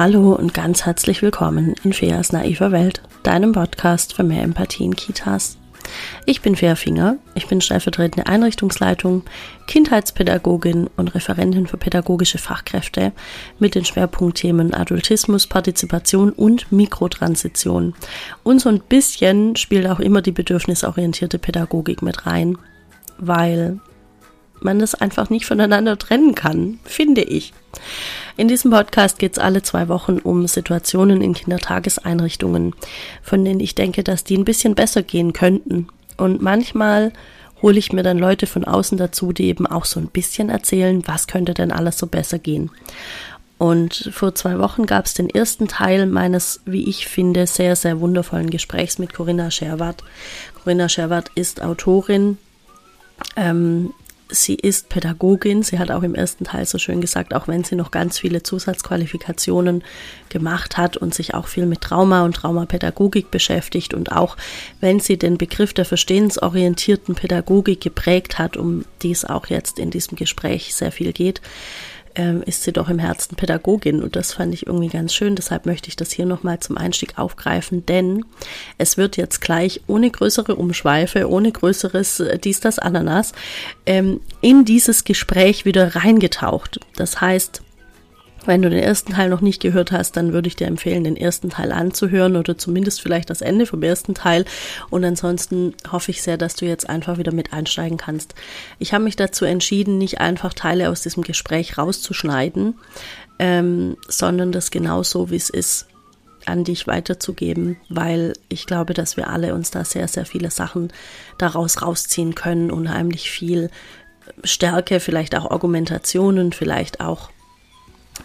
Hallo und ganz herzlich willkommen in Feas naiver Welt, deinem Podcast für mehr Empathie in Kitas. Ich bin Fea Finger, ich bin stellvertretende Einrichtungsleitung, Kindheitspädagogin und Referentin für pädagogische Fachkräfte mit den Schwerpunktthemen Adultismus, Partizipation und Mikrotransition. Und so ein bisschen spielt auch immer die bedürfnisorientierte Pädagogik mit rein, weil man das einfach nicht voneinander trennen kann, finde ich. In diesem Podcast geht es alle zwei Wochen um Situationen in Kindertageseinrichtungen, von denen ich denke, dass die ein bisschen besser gehen könnten. Und manchmal hole ich mir dann Leute von außen dazu, die eben auch so ein bisschen erzählen, was könnte denn alles so besser gehen. Und vor zwei Wochen gab es den ersten Teil meines, wie ich finde, sehr, sehr wundervollen Gesprächs mit Corinna Scherwart. Corinna Scherwart ist Autorin, ähm, sie ist Pädagogin. Sie hat auch im ersten Teil so schön gesagt, auch wenn sie noch ganz viele Zusatzqualifikationen gemacht hat und sich auch viel mit Trauma und Traumapädagogik beschäftigt und auch wenn sie den Begriff der verstehensorientierten Pädagogik geprägt hat, um die es auch jetzt in diesem Gespräch sehr viel geht, ähm, ist sie doch im Herzen Pädagogin und das fand ich irgendwie ganz schön. Deshalb möchte ich das hier nochmal zum Einstieg aufgreifen, denn es wird jetzt gleich ohne größere Umschweife, ohne größeres äh, dies, das, Ananas, ähm, in dieses Gespräch wieder reingetaucht. Das heißt, wenn du den ersten Teil noch nicht gehört hast, dann würde ich dir empfehlen, den ersten Teil anzuhören oder zumindest vielleicht das Ende vom ersten Teil. Und ansonsten hoffe ich sehr, dass du jetzt einfach wieder mit einsteigen kannst. Ich habe mich dazu entschieden, nicht einfach Teile aus diesem Gespräch rauszuschneiden, ähm, sondern das genauso, wie es ist, an dich weiterzugeben, weil ich glaube, dass wir alle uns da sehr, sehr viele Sachen daraus rausziehen können, unheimlich viel Stärke, vielleicht auch Argumentationen, vielleicht auch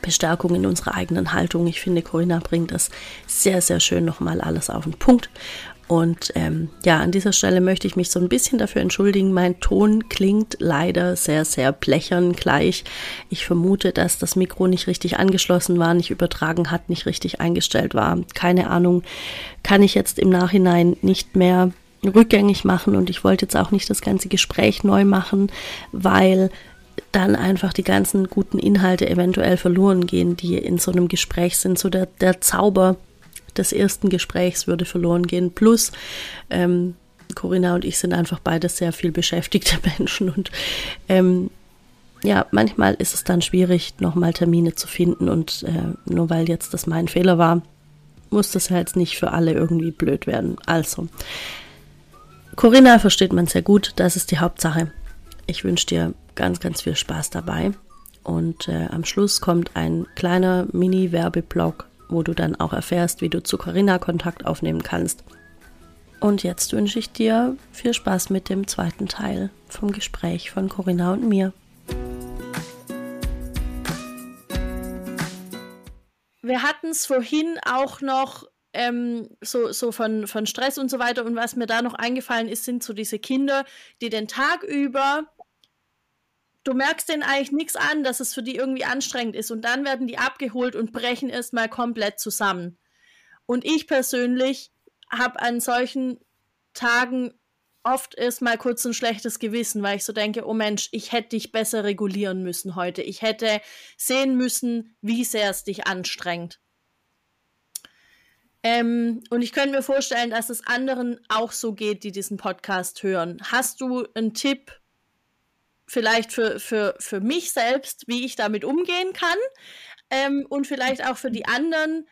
Bestärkung in unserer eigenen Haltung. Ich finde, Corinna bringt das sehr, sehr schön nochmal alles auf den Punkt. Und ähm, ja, an dieser Stelle möchte ich mich so ein bisschen dafür entschuldigen. Mein Ton klingt leider sehr, sehr blechern gleich. Ich vermute, dass das Mikro nicht richtig angeschlossen war, nicht übertragen hat, nicht richtig eingestellt war. Keine Ahnung, kann ich jetzt im Nachhinein nicht mehr rückgängig machen und ich wollte jetzt auch nicht das ganze Gespräch neu machen, weil dann einfach die ganzen guten Inhalte eventuell verloren gehen, die in so einem Gespräch sind. So der, der Zauber des ersten Gesprächs würde verloren gehen. Plus, ähm, Corinna und ich sind einfach beide sehr viel beschäftigte Menschen und ähm, ja, manchmal ist es dann schwierig, nochmal Termine zu finden und äh, nur weil jetzt das mein Fehler war, muss das ja jetzt nicht für alle irgendwie blöd werden. Also, Corinna versteht man sehr gut, das ist die Hauptsache. Ich wünsche dir ganz, ganz viel Spaß dabei. Und äh, am Schluss kommt ein kleiner Mini-Werbeblock, wo du dann auch erfährst, wie du zu Corinna Kontakt aufnehmen kannst. Und jetzt wünsche ich dir viel Spaß mit dem zweiten Teil vom Gespräch von Corinna und mir. Wir hatten es vorhin auch noch ähm, so, so von, von Stress und so weiter. Und was mir da noch eingefallen ist, sind so diese Kinder, die den Tag über du merkst denen eigentlich nichts an, dass es für die irgendwie anstrengend ist. Und dann werden die abgeholt und brechen erstmal komplett zusammen. Und ich persönlich habe an solchen Tagen oft erstmal kurz ein schlechtes Gewissen, weil ich so denke, oh Mensch, ich hätte dich besser regulieren müssen heute. Ich hätte sehen müssen, wie sehr es dich anstrengt. Ähm, und ich könnte mir vorstellen, dass es anderen auch so geht, die diesen Podcast hören. Hast du einen Tipp, vielleicht für, für, für mich selbst, wie ich damit umgehen kann ähm, und vielleicht auch für die anderen,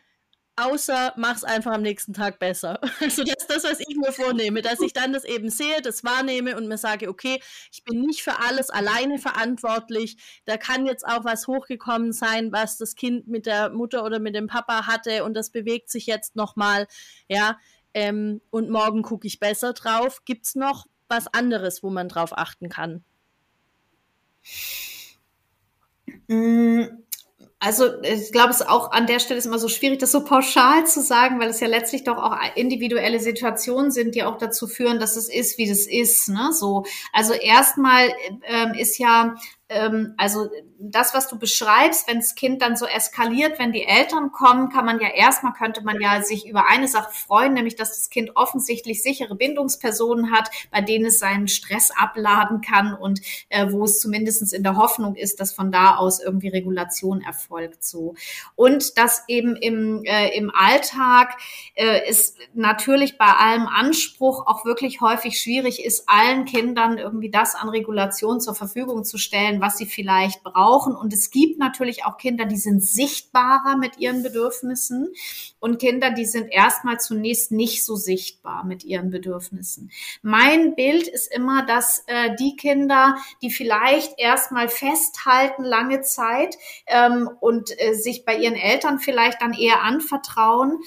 außer mach's einfach am nächsten Tag besser. Also das ist das, was ich mir vornehme, dass ich dann das eben sehe, das wahrnehme und mir sage, okay, ich bin nicht für alles alleine verantwortlich. Da kann jetzt auch was hochgekommen sein, was das Kind mit der Mutter oder mit dem Papa hatte und das bewegt sich jetzt nochmal, ja. Ähm, und morgen gucke ich besser drauf. Gibt's noch was anderes, wo man drauf achten kann? Mm, also ich glaube, es ist auch an der Stelle ist immer so schwierig, das so pauschal zu sagen, weil es ja letztlich doch auch individuelle Situationen sind, die auch dazu führen, dass es ist, wie das ist. Ne? So, also erstmal ähm, ist ja ähm, also das, was du beschreibst, wenn das Kind dann so eskaliert, wenn die Eltern kommen, kann man ja erstmal, könnte man ja sich über eine Sache freuen, nämlich dass das Kind offensichtlich sichere Bindungspersonen hat, bei denen es seinen Stress abladen kann und äh, wo es zumindestens in der Hoffnung ist, dass von da aus irgendwie Regulation erfolgt so. Und dass eben im, äh, im Alltag äh, ist natürlich bei allem Anspruch auch wirklich häufig schwierig ist, allen Kindern irgendwie das an Regulation zur Verfügung zu stellen, was sie vielleicht brauchen. Und es gibt natürlich auch Kinder, die sind sichtbarer mit ihren Bedürfnissen und Kinder, die sind erstmal zunächst nicht so sichtbar mit ihren Bedürfnissen. Mein Bild ist immer, dass äh, die Kinder, die vielleicht erstmal festhalten lange Zeit ähm, und äh, sich bei ihren Eltern vielleicht dann eher anvertrauen,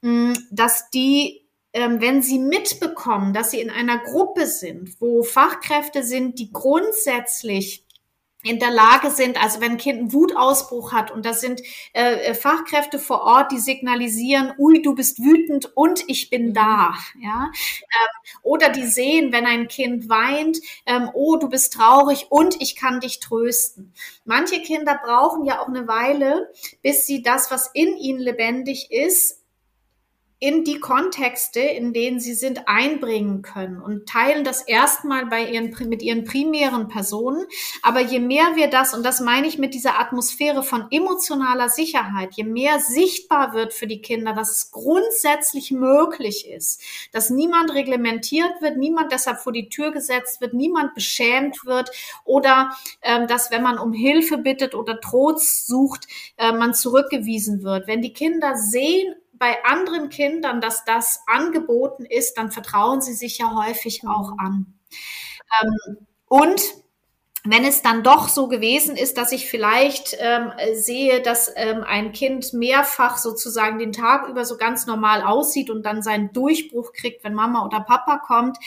mh, dass die ähm, wenn sie mitbekommen, dass sie in einer Gruppe sind, wo Fachkräfte sind, die grundsätzlich in der Lage sind, also wenn ein Kind einen Wutausbruch hat und da sind äh, äh, Fachkräfte vor Ort, die signalisieren, ui, du bist wütend und ich bin mhm. da, ja, ähm, oder die sehen, wenn ein Kind weint, ähm, oh, du bist traurig und ich kann dich trösten. Manche Kinder brauchen ja auch eine Weile, bis sie das, was in ihnen lebendig ist, in die Kontexte, in denen sie sind, einbringen können und teilen das erstmal bei ihren, mit ihren primären Personen. Aber je mehr wir das, und das meine ich mit dieser Atmosphäre von emotionaler Sicherheit, je mehr sichtbar wird für die Kinder, dass es grundsätzlich möglich ist, dass niemand reglementiert wird, niemand deshalb vor die Tür gesetzt wird, niemand beschämt wird oder ähm, dass, wenn man um Hilfe bittet oder Trost sucht, äh, man zurückgewiesen wird. Wenn die Kinder sehen, bei anderen Kindern, dass das angeboten ist, dann vertrauen sie sich ja häufig auch an. Ähm, und wenn es dann doch so gewesen ist, dass ich vielleicht ähm, sehe, dass ähm, ein Kind mehrfach sozusagen den Tag über so ganz normal aussieht und dann seinen Durchbruch kriegt, wenn Mama oder Papa kommt,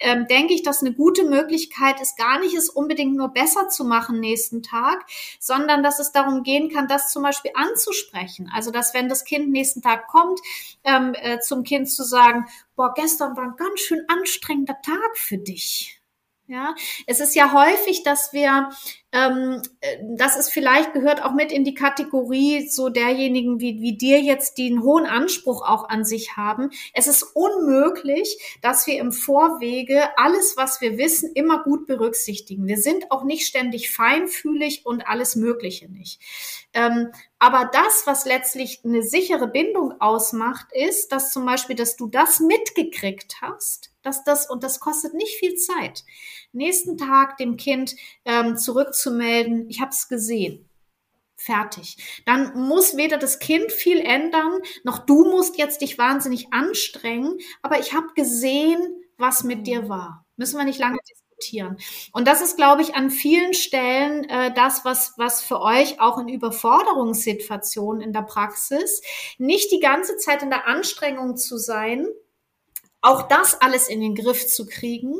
ähm, denke ich, dass eine gute Möglichkeit ist, gar nicht es unbedingt nur besser zu machen nächsten Tag, sondern dass es darum gehen kann, das zum Beispiel anzusprechen. Also, dass wenn das Kind nächsten Tag kommt, ähm, äh, zum Kind zu sagen, boah, gestern war ein ganz schön anstrengender Tag für dich ja, es ist ja häufig, dass wir, ähm, äh, das ist vielleicht gehört auch mit in die Kategorie so derjenigen wie, wie dir jetzt, die einen hohen Anspruch auch an sich haben. Es ist unmöglich, dass wir im Vorwege alles, was wir wissen, immer gut berücksichtigen. Wir sind auch nicht ständig feinfühlig und alles Mögliche nicht. Ähm, aber das, was letztlich eine sichere Bindung ausmacht, ist, dass zum Beispiel, dass du das mitgekriegt hast, dass das, und das kostet nicht viel Zeit, nächsten Tag dem Kind ähm, zurückzumelden, ich habe es gesehen. Fertig. Dann muss weder das Kind viel ändern, noch du musst jetzt dich wahnsinnig anstrengen, aber ich habe gesehen, was mit dir war. Müssen wir nicht lange diskutieren. Und das ist, glaube ich, an vielen Stellen äh, das, was, was für euch auch in Überforderungssituationen in der Praxis, nicht die ganze Zeit in der Anstrengung zu sein, auch das alles in den Griff zu kriegen,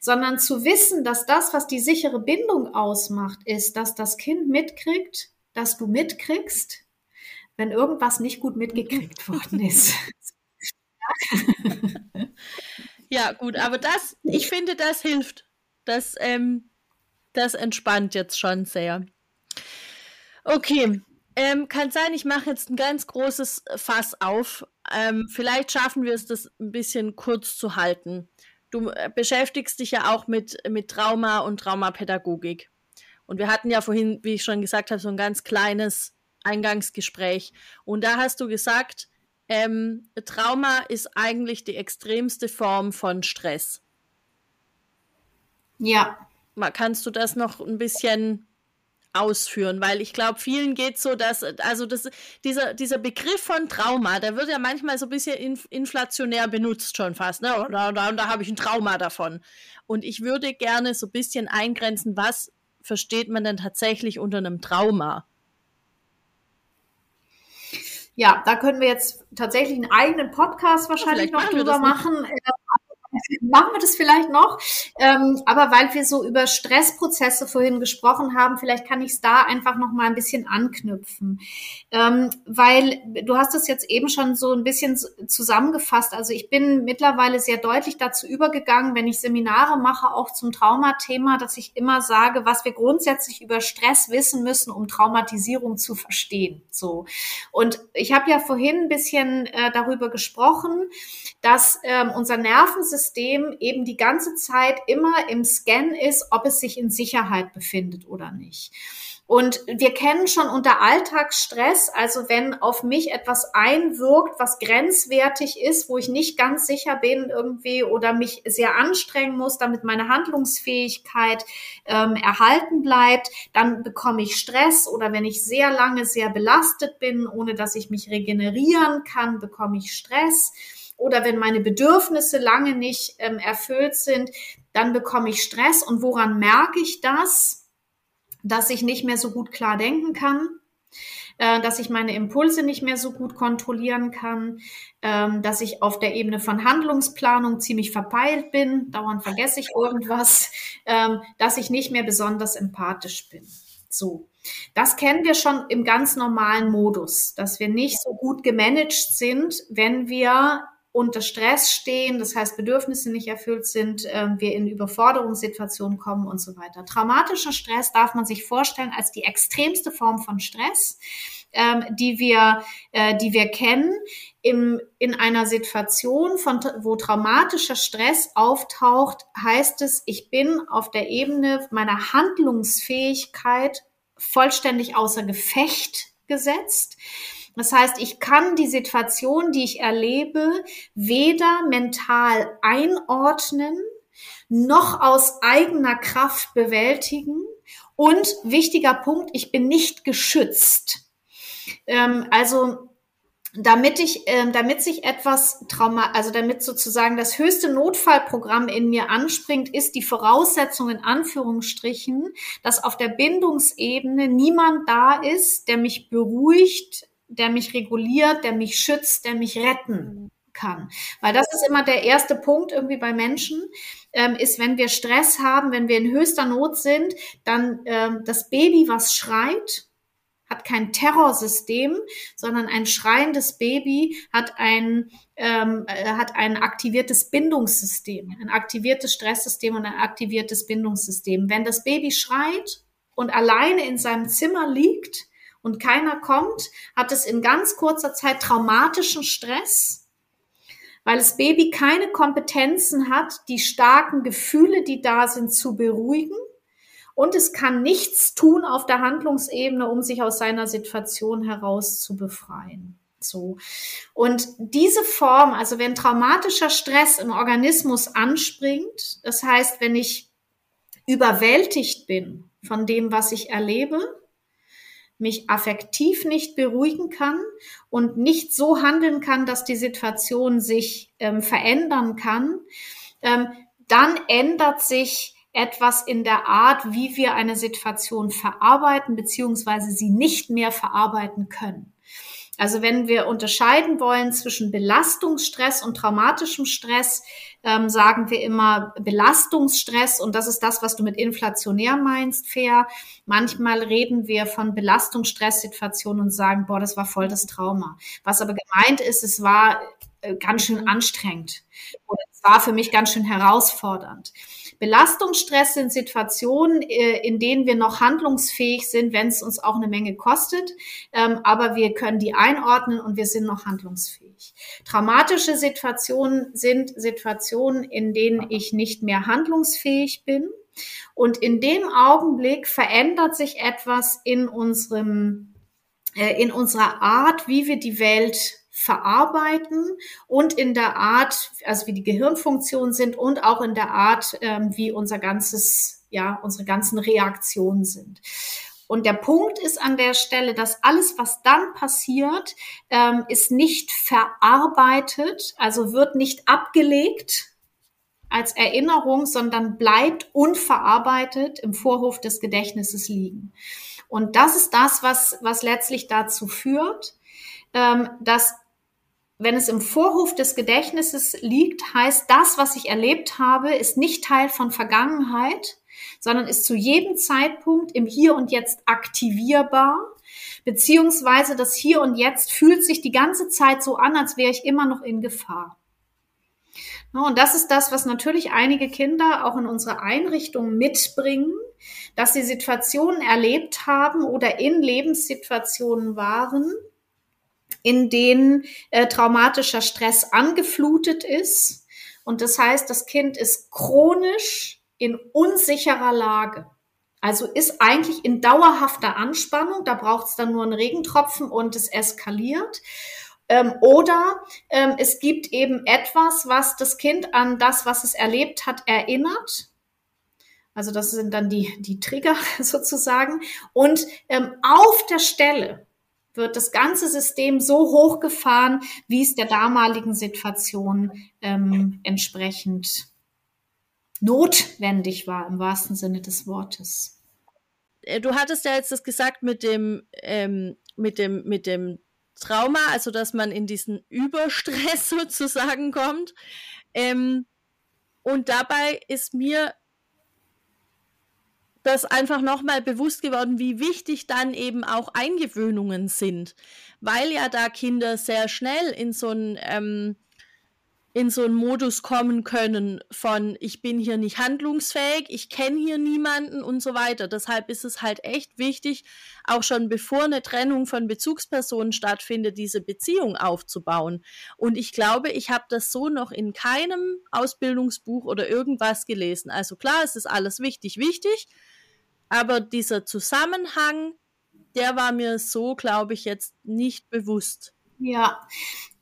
sondern zu wissen, dass das, was die sichere Bindung ausmacht, ist, dass das Kind mitkriegt, dass du mitkriegst, wenn irgendwas nicht gut mitgekriegt worden ist. ja, gut, aber das, ich finde, das hilft. Das, ähm, das entspannt jetzt schon sehr. Okay, ähm, kann sein, ich mache jetzt ein ganz großes Fass auf. Ähm, vielleicht schaffen wir es, das ein bisschen kurz zu halten. Du äh, beschäftigst dich ja auch mit, mit Trauma und Traumapädagogik. Und wir hatten ja vorhin, wie ich schon gesagt habe, so ein ganz kleines Eingangsgespräch. Und da hast du gesagt, ähm, Trauma ist eigentlich die extremste Form von Stress. Ja. Kannst du das noch ein bisschen ausführen, weil ich glaube, vielen geht so, dass, also das, dieser, dieser Begriff von Trauma, der wird ja manchmal so ein bisschen inf inflationär benutzt schon fast, ne? Oder, da, da habe ich ein Trauma davon. Und ich würde gerne so ein bisschen eingrenzen, was versteht man denn tatsächlich unter einem Trauma? Ja, da können wir jetzt tatsächlich einen eigenen Podcast wahrscheinlich ja, noch drüber machen. Machen wir das vielleicht noch. Ähm, aber weil wir so über Stressprozesse vorhin gesprochen haben, vielleicht kann ich es da einfach noch mal ein bisschen anknüpfen. Ähm, weil du hast es jetzt eben schon so ein bisschen zusammengefasst. Also ich bin mittlerweile sehr deutlich dazu übergegangen, wenn ich Seminare mache, auch zum Traumathema, dass ich immer sage, was wir grundsätzlich über Stress wissen müssen, um Traumatisierung zu verstehen. So. Und ich habe ja vorhin ein bisschen äh, darüber gesprochen, dass ähm, unser Nervensystem eben die ganze Zeit immer im Scan ist, ob es sich in Sicherheit befindet oder nicht. Und wir kennen schon unter Alltagsstress, also wenn auf mich etwas einwirkt, was grenzwertig ist, wo ich nicht ganz sicher bin irgendwie oder mich sehr anstrengen muss, damit meine Handlungsfähigkeit ähm, erhalten bleibt, dann bekomme ich Stress oder wenn ich sehr lange sehr belastet bin, ohne dass ich mich regenerieren kann, bekomme ich Stress oder wenn meine Bedürfnisse lange nicht ähm, erfüllt sind, dann bekomme ich Stress. Und woran merke ich das? dass ich nicht mehr so gut klar denken kann, äh, dass ich meine Impulse nicht mehr so gut kontrollieren kann, ähm, dass ich auf der Ebene von Handlungsplanung ziemlich verpeilt bin, dauernd vergesse ich irgendwas, ähm, dass ich nicht mehr besonders empathisch bin. So. Das kennen wir schon im ganz normalen Modus, dass wir nicht so gut gemanagt sind, wenn wir unter Stress stehen, das heißt Bedürfnisse nicht erfüllt sind, äh, wir in Überforderungssituationen kommen und so weiter. Traumatischer Stress darf man sich vorstellen als die extremste Form von Stress, ähm, die wir, äh, die wir kennen. Im, in einer Situation, von, wo traumatischer Stress auftaucht, heißt es, ich bin auf der Ebene meiner Handlungsfähigkeit vollständig außer Gefecht gesetzt. Das heißt, ich kann die Situation, die ich erlebe, weder mental einordnen, noch aus eigener Kraft bewältigen. Und wichtiger Punkt, ich bin nicht geschützt. Ähm, also damit ich, ähm, damit sich etwas Trauma, also damit sozusagen das höchste Notfallprogramm in mir anspringt, ist die Voraussetzung in Anführungsstrichen, dass auf der Bindungsebene niemand da ist, der mich beruhigt, der mich reguliert, der mich schützt, der mich retten kann. Weil das ist immer der erste Punkt irgendwie bei Menschen, ähm, ist, wenn wir Stress haben, wenn wir in höchster Not sind, dann ähm, das Baby, was schreit, hat kein Terrorsystem, sondern ein schreiendes Baby hat ein, ähm, äh, hat ein aktiviertes Bindungssystem, ein aktiviertes Stresssystem und ein aktiviertes Bindungssystem. Wenn das Baby schreit und alleine in seinem Zimmer liegt, und keiner kommt, hat es in ganz kurzer Zeit traumatischen Stress, weil das Baby keine Kompetenzen hat, die starken Gefühle, die da sind, zu beruhigen. Und es kann nichts tun auf der Handlungsebene, um sich aus seiner Situation heraus zu befreien. So. Und diese Form, also wenn traumatischer Stress im Organismus anspringt, das heißt, wenn ich überwältigt bin von dem, was ich erlebe, mich affektiv nicht beruhigen kann und nicht so handeln kann, dass die Situation sich ähm, verändern kann, ähm, dann ändert sich etwas in der Art, wie wir eine Situation verarbeiten, beziehungsweise sie nicht mehr verarbeiten können. Also wenn wir unterscheiden wollen zwischen Belastungsstress und traumatischem Stress, ähm, sagen wir immer Belastungsstress und das ist das, was du mit inflationär meinst, fair. Manchmal reden wir von Belastungsstresssituationen und sagen, boah, das war voll das Trauma. Was aber gemeint ist, es war ganz schön anstrengend oder es war für mich ganz schön herausfordernd. Belastungsstress sind Situationen, äh, in denen wir noch handlungsfähig sind, wenn es uns auch eine Menge kostet, ähm, aber wir können die einordnen und wir sind noch handlungsfähig. Traumatische Situationen sind Situationen, in denen ich nicht mehr handlungsfähig bin. Und in dem Augenblick verändert sich etwas in unserem, äh, in unserer Art, wie wir die Welt verarbeiten und in der Art, also wie die Gehirnfunktionen sind und auch in der Art, ähm, wie unser ganzes, ja, unsere ganzen Reaktionen sind. Und der Punkt ist an der Stelle, dass alles, was dann passiert, ähm, ist nicht verarbeitet, also wird nicht abgelegt als Erinnerung, sondern bleibt unverarbeitet im Vorhof des Gedächtnisses liegen. Und das ist das, was, was letztlich dazu führt, ähm, dass wenn es im Vorhof des Gedächtnisses liegt, heißt das, was ich erlebt habe, ist nicht Teil von Vergangenheit, sondern ist zu jedem Zeitpunkt im Hier und Jetzt aktivierbar, beziehungsweise das Hier und Jetzt fühlt sich die ganze Zeit so an, als wäre ich immer noch in Gefahr. Und das ist das, was natürlich einige Kinder auch in unserer Einrichtung mitbringen, dass sie Situationen erlebt haben oder in Lebenssituationen waren, in denen äh, traumatischer Stress angeflutet ist. Und das heißt, das Kind ist chronisch in unsicherer Lage. Also ist eigentlich in dauerhafter Anspannung. Da braucht es dann nur einen Regentropfen und es eskaliert. Ähm, oder ähm, es gibt eben etwas, was das Kind an das, was es erlebt hat, erinnert. Also das sind dann die, die Trigger sozusagen. Und ähm, auf der Stelle wird das ganze System so hochgefahren, wie es der damaligen Situation ähm, entsprechend notwendig war, im wahrsten Sinne des Wortes. Äh, du hattest ja jetzt das gesagt mit dem, ähm, mit dem, mit dem Trauma, also dass man in diesen Überstress sozusagen kommt. Ähm, und dabei ist mir das einfach nochmal bewusst geworden, wie wichtig dann eben auch Eingewöhnungen sind, weil ja da Kinder sehr schnell in so ein ähm, in so einen Modus kommen können von ich bin hier nicht handlungsfähig, ich kenne hier niemanden und so weiter. Deshalb ist es halt echt wichtig, auch schon bevor eine Trennung von Bezugspersonen stattfindet, diese Beziehung aufzubauen. Und ich glaube, ich habe das so noch in keinem Ausbildungsbuch oder irgendwas gelesen. Also klar, es ist alles wichtig, wichtig, aber dieser Zusammenhang, der war mir so, glaube ich, jetzt nicht bewusst. Ja,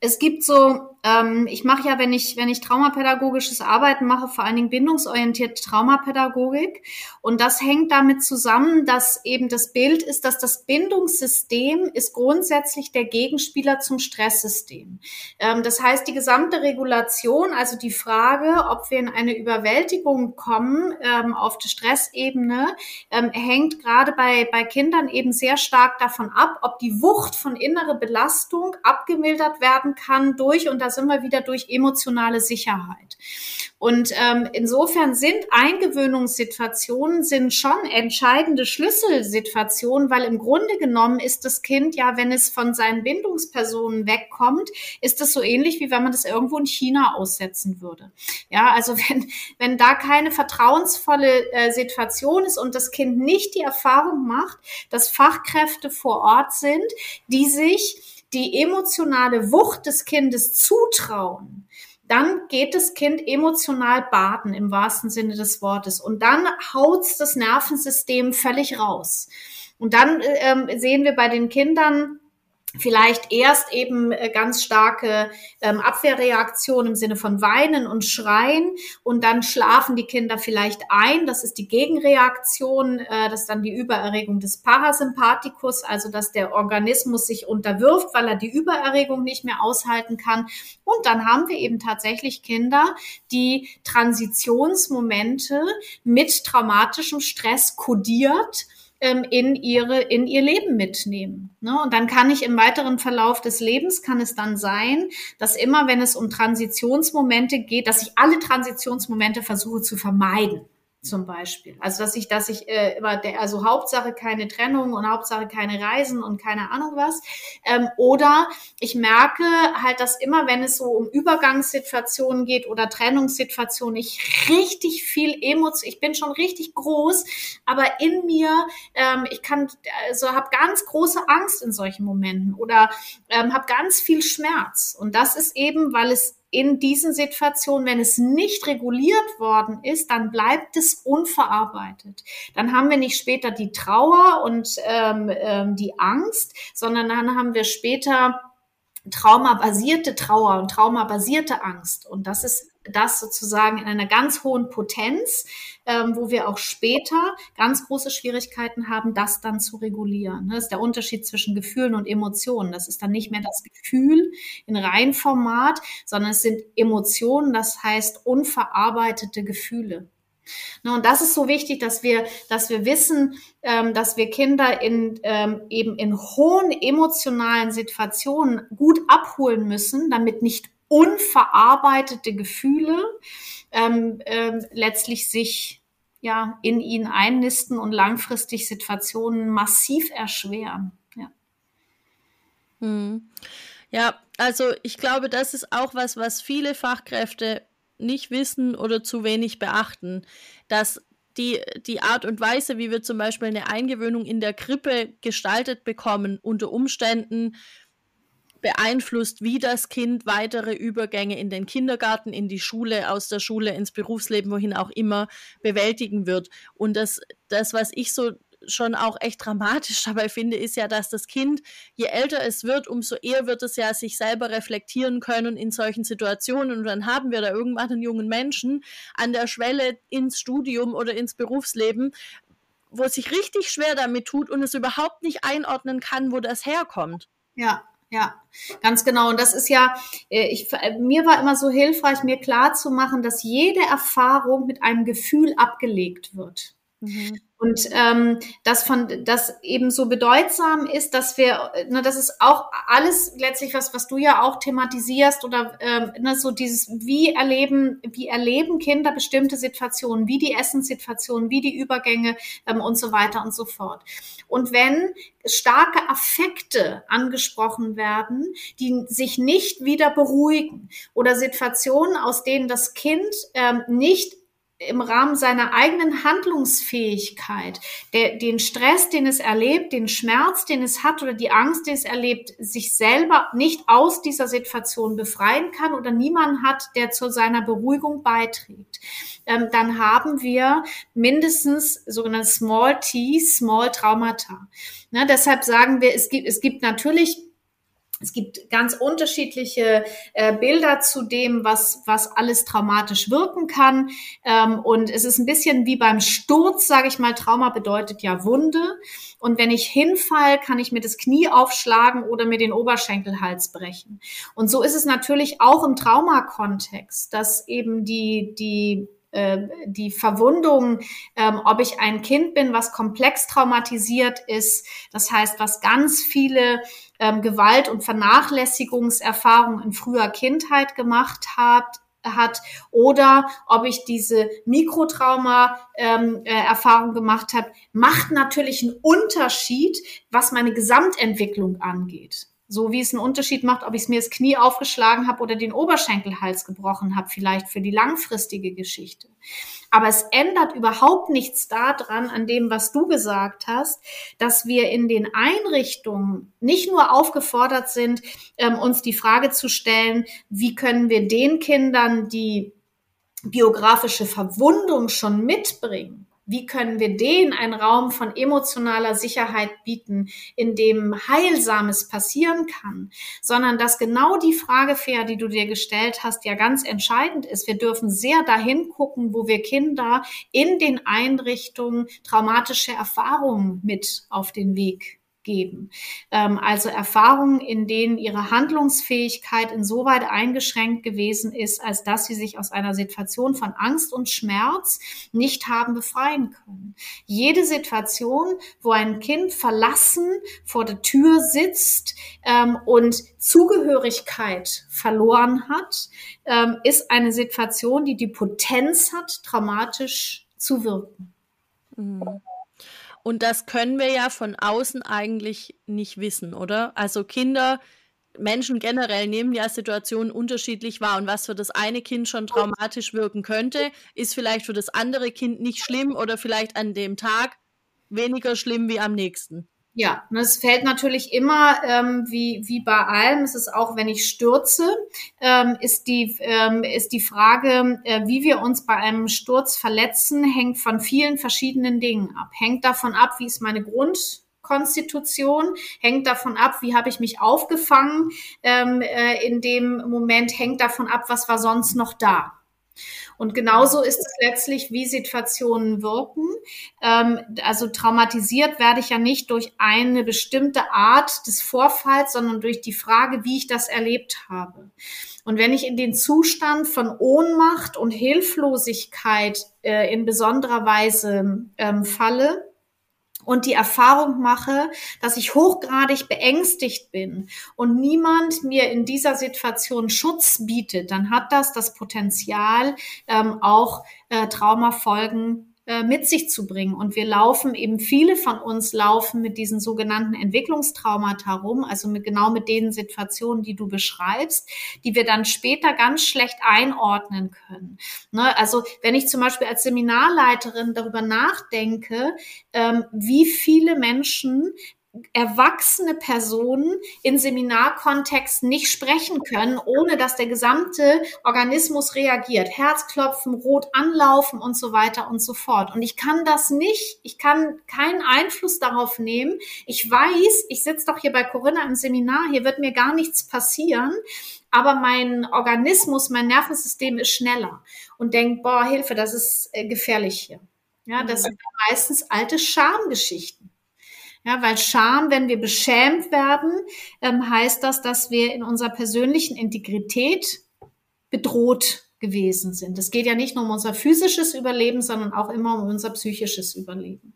es gibt so, ähm, ich mache ja, wenn ich, wenn ich traumapädagogisches Arbeiten mache, vor allen Dingen bindungsorientierte Traumapädagogik. Und das hängt damit zusammen, dass eben das Bild ist, dass das Bindungssystem ist grundsätzlich der Gegenspieler zum Stresssystem. Ähm, das heißt, die gesamte Regulation, also die Frage, ob wir in eine Überwältigung kommen ähm, auf der Stressebene, ähm, hängt gerade bei, bei Kindern eben sehr stark davon ab, ob die Wucht von innere Belastung abgemildert werden werden kann durch, und da sind wir wieder durch emotionale Sicherheit. Und ähm, insofern sind Eingewöhnungssituationen sind schon entscheidende Schlüsselsituationen, weil im Grunde genommen ist das Kind ja, wenn es von seinen Bindungspersonen wegkommt, ist das so ähnlich wie wenn man das irgendwo in China aussetzen würde. Ja, also wenn wenn da keine vertrauensvolle äh, Situation ist und das Kind nicht die Erfahrung macht, dass Fachkräfte vor Ort sind, die sich die emotionale Wucht des Kindes zutrauen, dann geht das Kind emotional baden im wahrsten Sinne des Wortes. Und dann haut's das Nervensystem völlig raus. Und dann ähm, sehen wir bei den Kindern, vielleicht erst eben äh, ganz starke ähm, Abwehrreaktionen im Sinne von Weinen und Schreien und dann schlafen die Kinder vielleicht ein. Das ist die Gegenreaktion, äh, das ist dann die Übererregung des Parasympathikus, also dass der Organismus sich unterwirft, weil er die Übererregung nicht mehr aushalten kann. Und dann haben wir eben tatsächlich Kinder, die Transitionsmomente mit traumatischem Stress kodiert in ihre in ihr Leben mitnehmen. Ne? Und dann kann ich im weiteren Verlauf des Lebens kann es dann sein, dass immer, wenn es um Transitionsmomente geht, dass ich alle Transitionsmomente versuche zu vermeiden zum Beispiel. Also dass ich, dass ich äh, immer der, also Hauptsache keine Trennung und Hauptsache keine Reisen und keine Ahnung was. Ähm, oder ich merke halt, dass immer, wenn es so um Übergangssituationen geht oder Trennungssituationen, ich richtig viel Emotion, ich bin schon richtig groß, aber in mir, ähm, ich kann, also habe ganz große Angst in solchen Momenten oder ähm, habe ganz viel Schmerz. Und das ist eben, weil es in diesen Situationen, wenn es nicht reguliert worden ist, dann bleibt es unverarbeitet. Dann haben wir nicht später die Trauer und ähm, ähm, die Angst, sondern dann haben wir später traumabasierte Trauer und traumabasierte Angst. Und das ist das sozusagen in einer ganz hohen Potenz, ähm, wo wir auch später ganz große Schwierigkeiten haben, das dann zu regulieren. Das ist der Unterschied zwischen Gefühlen und Emotionen. Das ist dann nicht mehr das Gefühl in Reinformat, sondern es sind Emotionen, das heißt unverarbeitete Gefühle. Ne, und das ist so wichtig, dass wir, dass wir wissen, ähm, dass wir Kinder in, ähm, eben in hohen emotionalen Situationen gut abholen müssen, damit nicht unverarbeitete Gefühle ähm, ähm, letztlich sich ja in ihnen einnisten und langfristig Situationen massiv erschweren. Ja. Hm. Ja, also ich glaube, das ist auch was, was viele Fachkräfte nicht wissen oder zu wenig beachten, dass die, die Art und Weise, wie wir zum Beispiel eine Eingewöhnung in der Krippe gestaltet bekommen, unter Umständen beeinflusst, wie das Kind weitere Übergänge in den Kindergarten, in die Schule, aus der Schule ins Berufsleben, wohin auch immer, bewältigen wird. Und das, das was ich so schon auch echt dramatisch dabei finde, ist ja, dass das Kind, je älter es wird, umso eher wird es ja sich selber reflektieren können in solchen Situationen. Und dann haben wir da irgendwann einen jungen Menschen an der Schwelle ins Studium oder ins Berufsleben, wo es sich richtig schwer damit tut und es überhaupt nicht einordnen kann, wo das herkommt. Ja, ja, ganz genau. Und das ist ja, äh, ich, mir war immer so hilfreich, mir klar zu machen, dass jede Erfahrung mit einem Gefühl abgelegt wird. Mhm. Und ähm, das von das eben so bedeutsam ist, dass wir, ne, das ist auch alles letztlich was, was du ja auch thematisierst oder ähm, ne, so dieses, wie erleben, wie erleben Kinder bestimmte Situationen, wie die Essenssituationen, wie die Übergänge ähm, und so weiter und so fort. Und wenn starke Affekte angesprochen werden, die sich nicht wieder beruhigen oder Situationen, aus denen das Kind ähm, nicht im Rahmen seiner eigenen Handlungsfähigkeit, der, den Stress, den es erlebt, den Schmerz, den es hat oder die Angst, die es erlebt, sich selber nicht aus dieser Situation befreien kann oder niemanden hat, der zu seiner Beruhigung beiträgt, ähm, dann haben wir mindestens sogenannte Small T, Small Traumata. Ne, deshalb sagen wir, es gibt, es gibt natürlich es gibt ganz unterschiedliche äh, Bilder zu dem, was, was alles traumatisch wirken kann. Ähm, und es ist ein bisschen wie beim Sturz, sage ich mal. Trauma bedeutet ja Wunde. Und wenn ich hinfall, kann ich mir das Knie aufschlagen oder mir den Oberschenkelhals brechen. Und so ist es natürlich auch im Traumakontext, dass eben die, die die Verwundung, ähm, ob ich ein Kind bin, was komplex traumatisiert ist, das heißt, was ganz viele ähm, Gewalt- und Vernachlässigungserfahrungen in früher Kindheit gemacht hat, hat oder ob ich diese Mikrotrauma-Erfahrung ähm, äh, gemacht habe, macht natürlich einen Unterschied, was meine Gesamtentwicklung angeht. So wie es einen Unterschied macht, ob ich es mir das Knie aufgeschlagen habe oder den Oberschenkelhals gebrochen habe, vielleicht für die langfristige Geschichte. Aber es ändert überhaupt nichts daran, an dem, was du gesagt hast, dass wir in den Einrichtungen nicht nur aufgefordert sind, ähm, uns die Frage zu stellen, wie können wir den Kindern, die biografische Verwundung schon mitbringen, wie können wir denen einen Raum von emotionaler Sicherheit bieten, in dem Heilsames passieren kann, sondern dass genau die Frage, Fair, die du dir gestellt hast, ja ganz entscheidend ist. Wir dürfen sehr dahin gucken, wo wir Kinder in den Einrichtungen traumatische Erfahrungen mit auf den Weg geben. Ähm, also Erfahrungen, in denen ihre Handlungsfähigkeit insoweit eingeschränkt gewesen ist, als dass sie sich aus einer Situation von Angst und Schmerz nicht haben befreien können. Jede Situation, wo ein Kind verlassen vor der Tür sitzt ähm, und Zugehörigkeit verloren hat, ähm, ist eine Situation, die die Potenz hat, traumatisch zu wirken. Mhm. Und das können wir ja von außen eigentlich nicht wissen, oder? Also Kinder, Menschen generell nehmen ja Situationen unterschiedlich wahr. Und was für das eine Kind schon traumatisch wirken könnte, ist vielleicht für das andere Kind nicht schlimm oder vielleicht an dem Tag weniger schlimm wie am nächsten. Ja, und es fällt natürlich immer, ähm, wie, wie bei allem, es ist auch, wenn ich stürze, ähm, ist, die, ähm, ist die Frage, äh, wie wir uns bei einem Sturz verletzen, hängt von vielen verschiedenen Dingen ab. Hängt davon ab, wie ist meine Grundkonstitution, hängt davon ab, wie habe ich mich aufgefangen ähm, äh, in dem Moment, hängt davon ab, was war sonst noch da. Und genauso ist es letztlich, wie Situationen wirken. Ähm, also traumatisiert werde ich ja nicht durch eine bestimmte Art des Vorfalls, sondern durch die Frage, wie ich das erlebt habe. Und wenn ich in den Zustand von Ohnmacht und Hilflosigkeit äh, in besonderer Weise ähm, falle, und die Erfahrung mache, dass ich hochgradig beängstigt bin und niemand mir in dieser Situation Schutz bietet, dann hat das das Potenzial, ähm, auch äh, Traumafolgen äh, mit sich zu bringen. Und wir laufen eben, viele von uns laufen mit diesen sogenannten Entwicklungstraumata rum, also mit, genau mit den Situationen, die du beschreibst, die wir dann später ganz schlecht einordnen können. Ne? Also wenn ich zum Beispiel als Seminarleiterin darüber nachdenke, ähm, wie viele Menschen erwachsene Personen in Seminarkontext nicht sprechen können, ohne dass der gesamte Organismus reagiert. Herzklopfen, rot anlaufen und so weiter und so fort. Und ich kann das nicht, ich kann keinen Einfluss darauf nehmen. Ich weiß, ich sitze doch hier bei Corinna im Seminar, hier wird mir gar nichts passieren, aber mein Organismus, mein Nervensystem ist schneller und denkt, boah, Hilfe, das ist äh, gefährlich hier. Ja, das sind meistens alte Schamgeschichten. Ja, weil Scham, wenn wir beschämt werden, ähm, heißt das, dass wir in unserer persönlichen Integrität bedroht gewesen sind. Es geht ja nicht nur um unser physisches Überleben, sondern auch immer um unser psychisches Überleben.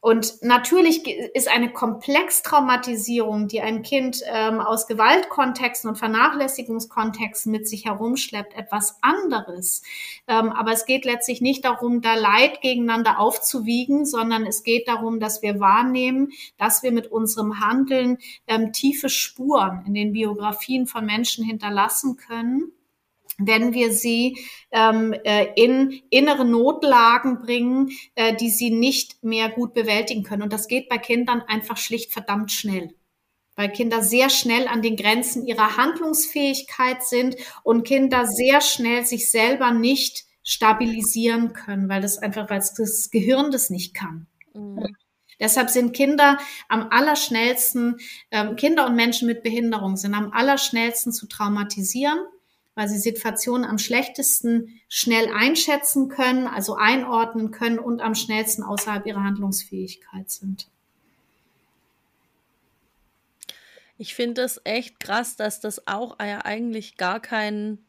Und natürlich ist eine Komplextraumatisierung, die ein Kind ähm, aus Gewaltkontexten und Vernachlässigungskontexten mit sich herumschleppt, etwas anderes. Ähm, aber es geht letztlich nicht darum, da Leid gegeneinander aufzuwiegen, sondern es geht darum, dass wir wahrnehmen, dass wir mit unserem Handeln ähm, tiefe Spuren in den Biografien von Menschen hinterlassen können wenn wir sie ähm, äh, in innere Notlagen bringen, äh, die sie nicht mehr gut bewältigen können. Und das geht bei Kindern einfach schlicht verdammt schnell weil Kinder sehr schnell an den Grenzen ihrer Handlungsfähigkeit sind und Kinder sehr schnell sich selber nicht stabilisieren können, weil das einfach, weil das Gehirn das nicht kann. Mhm. Deshalb sind Kinder am allerschnellsten, ähm, Kinder und Menschen mit Behinderung sind am allerschnellsten zu traumatisieren weil sie Situationen am schlechtesten schnell einschätzen können, also einordnen können und am schnellsten außerhalb ihrer Handlungsfähigkeit sind. Ich finde es echt krass, dass das auch ja eigentlich gar keinen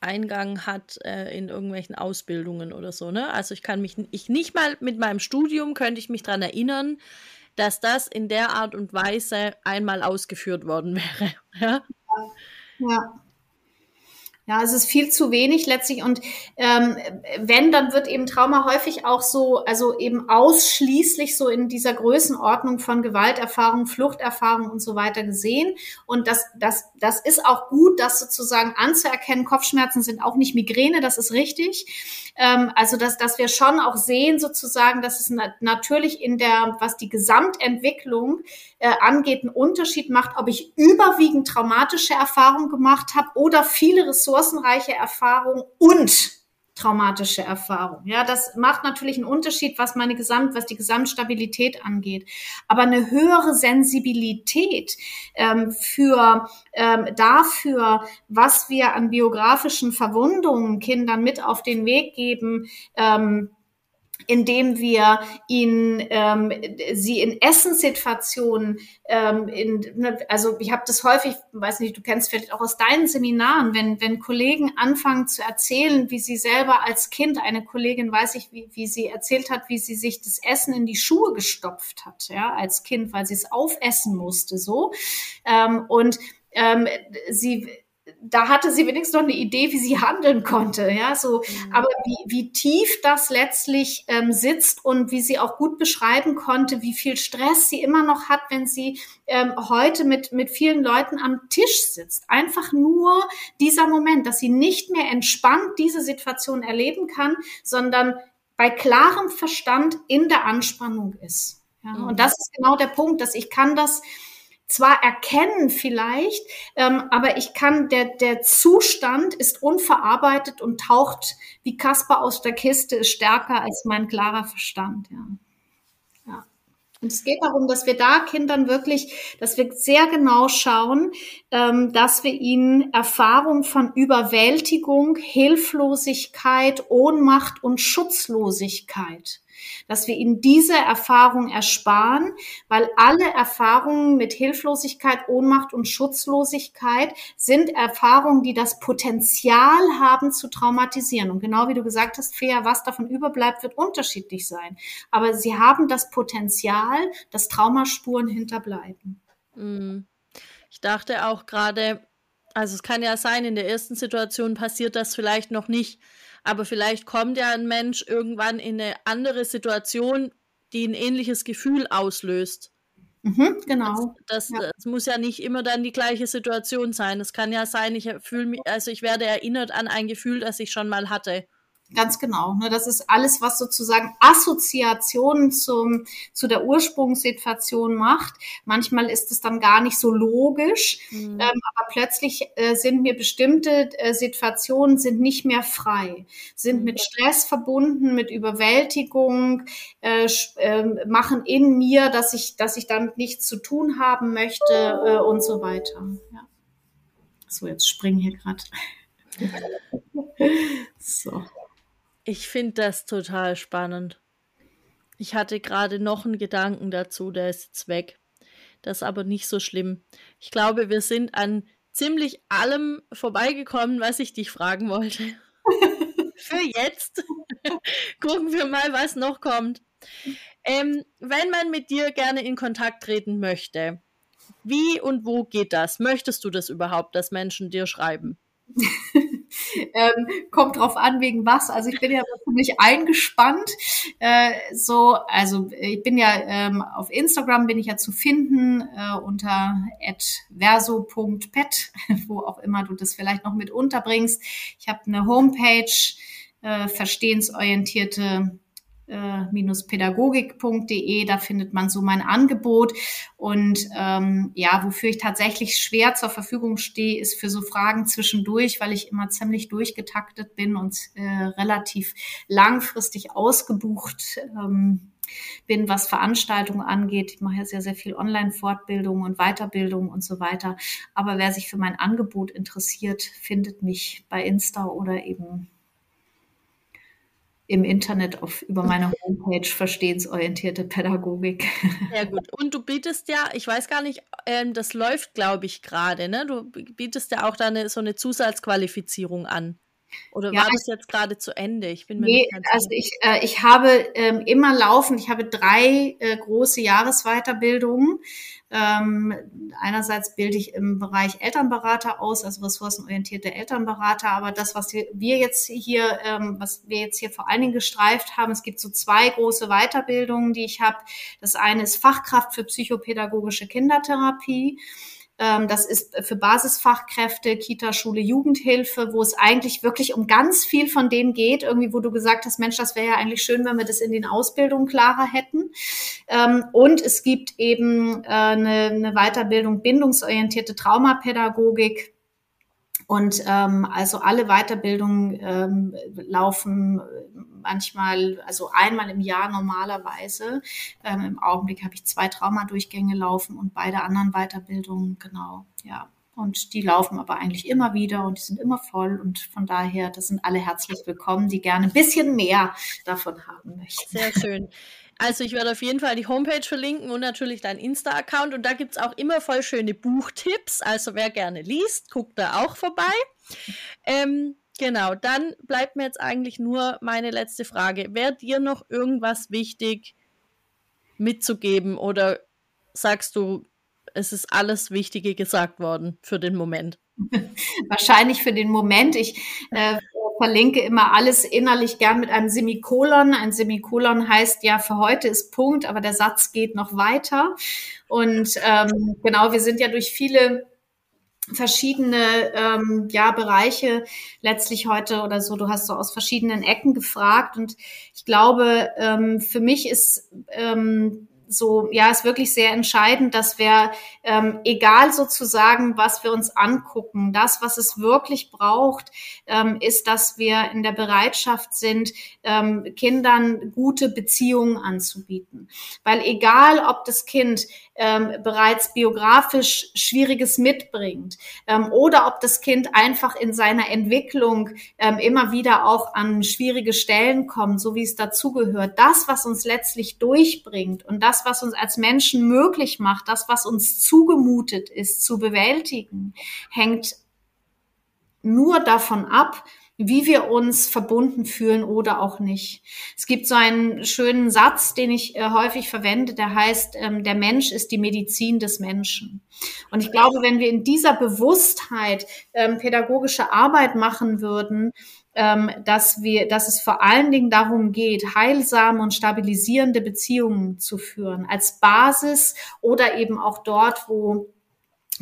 Eingang hat äh, in irgendwelchen Ausbildungen oder so. Ne? Also ich kann mich ich nicht mal mit meinem Studium könnte ich mich daran erinnern, dass das in der Art und Weise einmal ausgeführt worden wäre. Ja. ja. Ja, es ist viel zu wenig letztlich und ähm, wenn, dann wird eben Trauma häufig auch so, also eben ausschließlich so in dieser Größenordnung von Gewalterfahrung, Fluchterfahrung und so weiter gesehen. Und das, das, das ist auch gut, das sozusagen anzuerkennen. Kopfschmerzen sind auch nicht Migräne, das ist richtig. Ähm, also dass, dass wir schon auch sehen sozusagen, dass es natürlich in der, was die Gesamtentwicklung äh, angeht, einen Unterschied macht, ob ich überwiegend traumatische Erfahrungen gemacht habe oder viele ressourcenreiche Erfahrungen und traumatische Erfahrung. Ja, das macht natürlich einen Unterschied, was meine Gesamt, was die Gesamtstabilität angeht. Aber eine höhere Sensibilität ähm, für ähm, dafür, was wir an biografischen Verwundungen Kindern mit auf den Weg geben, ähm, indem wir ihn ähm, sie in Essenssituationen ähm, in, ne, also ich habe das häufig, weiß nicht, du kennst vielleicht auch aus deinen Seminaren, wenn wenn Kollegen anfangen zu erzählen, wie sie selber als Kind, eine Kollegin weiß ich, wie, wie sie erzählt hat, wie sie sich das Essen in die Schuhe gestopft hat, ja, als Kind, weil sie es aufessen musste, so. Ähm, und ähm, sie da hatte sie wenigstens noch eine Idee, wie sie handeln konnte, ja, so. Mhm. Aber wie, wie tief das letztlich ähm, sitzt und wie sie auch gut beschreiben konnte, wie viel Stress sie immer noch hat, wenn sie ähm, heute mit, mit vielen Leuten am Tisch sitzt. Einfach nur dieser Moment, dass sie nicht mehr entspannt diese Situation erleben kann, sondern bei klarem Verstand in der Anspannung ist. Ja, mhm. Und das ist genau der Punkt, dass ich kann das, zwar erkennen vielleicht, ähm, aber ich kann, der, der Zustand ist unverarbeitet und taucht wie Kasper aus der Kiste, ist stärker als mein klarer Verstand, ja. ja. Und es geht darum, dass wir da Kindern wirklich, dass wir sehr genau schauen, ähm, dass wir ihnen Erfahrung von Überwältigung, Hilflosigkeit, Ohnmacht und Schutzlosigkeit dass wir ihnen diese Erfahrung ersparen, weil alle Erfahrungen mit Hilflosigkeit, Ohnmacht und Schutzlosigkeit sind Erfahrungen, die das Potenzial haben zu traumatisieren. Und genau wie du gesagt hast, Fea, was davon überbleibt, wird unterschiedlich sein. Aber sie haben das Potenzial, dass Traumaspuren hinterbleiben. Mhm. Ich dachte auch gerade, also es kann ja sein, in der ersten Situation passiert das vielleicht noch nicht, aber vielleicht kommt ja ein Mensch irgendwann in eine andere Situation, die ein ähnliches Gefühl auslöst. Mhm, genau. Das, das, ja. das, muss ja nicht immer dann die gleiche Situation sein. Es kann ja sein, ich fühle mich, also ich werde erinnert an ein Gefühl, das ich schon mal hatte. Ganz genau. Ne? Das ist alles, was sozusagen Assoziationen zum, zu der Ursprungssituation macht. Manchmal ist es dann gar nicht so logisch, mhm. ähm, aber plötzlich äh, sind mir bestimmte äh, Situationen sind nicht mehr frei, sind mhm. mit Stress verbunden, mit Überwältigung, äh, ähm, machen in mir, dass ich, dass ich damit nichts zu tun haben möchte äh, und so weiter. Ja. So, jetzt springen hier gerade. so. Ich finde das total spannend. Ich hatte gerade noch einen Gedanken dazu, der ist jetzt weg. Das ist aber nicht so schlimm. Ich glaube, wir sind an ziemlich allem vorbeigekommen, was ich dich fragen wollte. Für jetzt. Gucken wir mal, was noch kommt. Ähm, wenn man mit dir gerne in Kontakt treten möchte, wie und wo geht das? Möchtest du das überhaupt, dass Menschen dir schreiben? ähm, kommt drauf an, wegen was. Also ich bin ja ziemlich eingespannt. Äh, so, also ich bin ja ähm, auf Instagram bin ich ja zu finden äh, unter verso.pet, wo auch immer du das vielleicht noch mit unterbringst. Ich habe eine Homepage, äh, verstehensorientierte pädagogik.de, da findet man so mein Angebot. Und ähm, ja, wofür ich tatsächlich schwer zur Verfügung stehe, ist für so Fragen zwischendurch, weil ich immer ziemlich durchgetaktet bin und äh, relativ langfristig ausgebucht ähm, bin, was Veranstaltungen angeht. Ich mache ja sehr, sehr viel Online-Fortbildung und Weiterbildung und so weiter. Aber wer sich für mein Angebot interessiert, findet mich bei Insta oder eben im Internet auf, über meine Homepage verstehensorientierte Pädagogik. Sehr gut. Und du bietest ja, ich weiß gar nicht, ähm, das läuft, glaube ich, gerade, ne? Du bietest ja auch da eine, so eine Zusatzqualifizierung an. Oder ja, war das jetzt gerade zu Ende? Ich bin mir nee, nicht ganz also ich, äh, ich habe ähm, immer laufend, ich habe drei äh, große Jahresweiterbildungen. Ähm, einerseits bilde ich im Bereich Elternberater aus, also ressourcenorientierte Elternberater, aber das, was wir, wir jetzt hier, ähm, was wir jetzt hier vor allen Dingen gestreift haben, es gibt so zwei große Weiterbildungen, die ich habe. Das eine ist Fachkraft für psychopädagogische Kindertherapie. Ähm, das ist für Basisfachkräfte, Kita, Schule, Jugendhilfe, wo es eigentlich wirklich um ganz viel von dem geht, irgendwie, wo du gesagt hast, Mensch, das wäre ja eigentlich schön, wenn wir das in den Ausbildungen klarer hätten. Ähm, und es gibt eben äh, eine, eine Weiterbildung bindungsorientierte Traumapädagogik, und ähm, also alle Weiterbildungen ähm, laufen manchmal, also einmal im Jahr normalerweise. Ähm, Im Augenblick habe ich zwei Traumadurchgänge laufen und beide anderen Weiterbildungen, genau, ja. Und die laufen aber eigentlich immer wieder und die sind immer voll. Und von daher, das sind alle herzlich willkommen, die gerne ein bisschen mehr davon haben möchten. Sehr schön. Also ich werde auf jeden Fall die Homepage verlinken und natürlich dein Insta-Account. Und da gibt es auch immer voll schöne Buchtipps. Also wer gerne liest, guckt da auch vorbei. Ähm, genau, dann bleibt mir jetzt eigentlich nur meine letzte Frage. Wäre dir noch irgendwas wichtig mitzugeben oder sagst du, es ist alles Wichtige gesagt worden für den Moment? Wahrscheinlich für den Moment. Ich äh, verlinke immer alles innerlich gern mit einem Semikolon. Ein Semikolon heißt ja, für heute ist Punkt, aber der Satz geht noch weiter. Und ähm, genau, wir sind ja durch viele verschiedene ähm, ja, Bereiche letztlich heute oder so. Du hast so aus verschiedenen Ecken gefragt und ich glaube, ähm, für mich ist ähm, so, ja, ist wirklich sehr entscheidend, dass wir, ähm, egal sozusagen, was wir uns angucken, das, was es wirklich braucht, ähm, ist, dass wir in der Bereitschaft sind, ähm, Kindern gute Beziehungen anzubieten. Weil egal, ob das Kind ähm, bereits biografisch Schwieriges mitbringt ähm, oder ob das Kind einfach in seiner Entwicklung ähm, immer wieder auch an schwierige Stellen kommt, so wie es dazugehört. Das, was uns letztlich durchbringt und das, was uns als Menschen möglich macht, das, was uns zugemutet ist zu bewältigen, hängt nur davon ab, wie wir uns verbunden fühlen oder auch nicht. Es gibt so einen schönen Satz, den ich äh, häufig verwende, der heißt, ähm, der Mensch ist die Medizin des Menschen. Und ich glaube, wenn wir in dieser Bewusstheit ähm, pädagogische Arbeit machen würden, ähm, dass wir, dass es vor allen Dingen darum geht, heilsame und stabilisierende Beziehungen zu führen als Basis oder eben auch dort, wo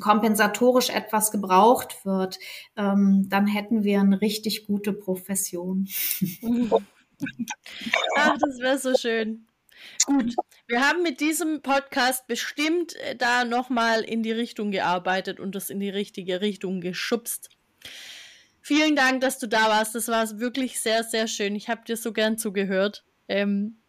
kompensatorisch etwas gebraucht wird, ähm, dann hätten wir eine richtig gute Profession. Ach, das wäre so schön. Gut, wir haben mit diesem Podcast bestimmt äh, da nochmal in die Richtung gearbeitet und das in die richtige Richtung geschubst. Vielen Dank, dass du da warst. Das war wirklich sehr, sehr schön. Ich habe dir so gern zugehört. Ähm,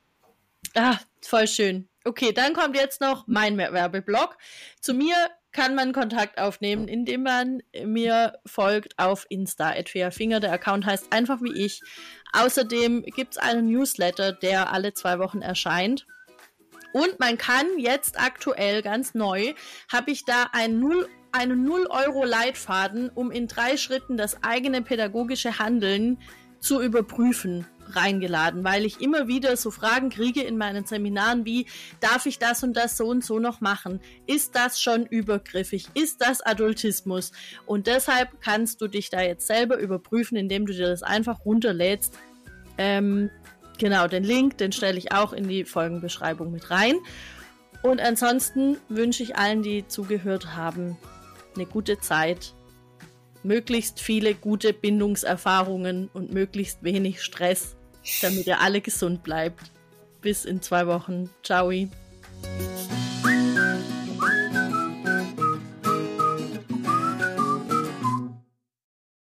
ah, voll schön. Okay, dann kommt jetzt noch mein Werbeblock. Zu mir kann man Kontakt aufnehmen, indem man mir folgt auf Insta, Finger. Der Account heißt einfach wie ich. Außerdem gibt es einen Newsletter, der alle zwei Wochen erscheint. Und man kann jetzt aktuell ganz neu, habe ich da ein 0 einen 0 Euro Leitfaden, um in drei Schritten das eigene pädagogische Handeln zu überprüfen reingeladen, weil ich immer wieder so Fragen kriege in meinen Seminaren wie, darf ich das und das so und so noch machen? Ist das schon übergriffig? Ist das Adultismus? Und deshalb kannst du dich da jetzt selber überprüfen, indem du dir das einfach runterlädst. Ähm, genau, den Link, den stelle ich auch in die Folgenbeschreibung mit rein. Und ansonsten wünsche ich allen, die zugehört haben, eine gute Zeit möglichst viele gute Bindungserfahrungen und möglichst wenig Stress, damit ihr alle gesund bleibt. Bis in zwei Wochen. Ciao.